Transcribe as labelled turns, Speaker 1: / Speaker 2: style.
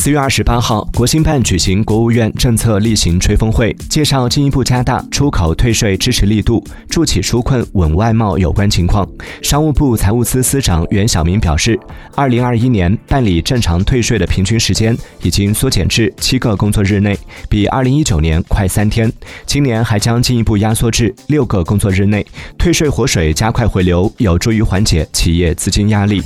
Speaker 1: 四月二十八号国新办举行国务院政策例行吹风会介绍进一步加大出口退税支持力度筑起纾困稳外贸有关情况。商务部财务司司长袁晓明表示二零二一年办理正常退税的平均时间已经缩减至七个工作日内比二零一九年快三天。今年还将进一步压缩至六个工作日内退税活水加快回流有助于缓解企业资金压力。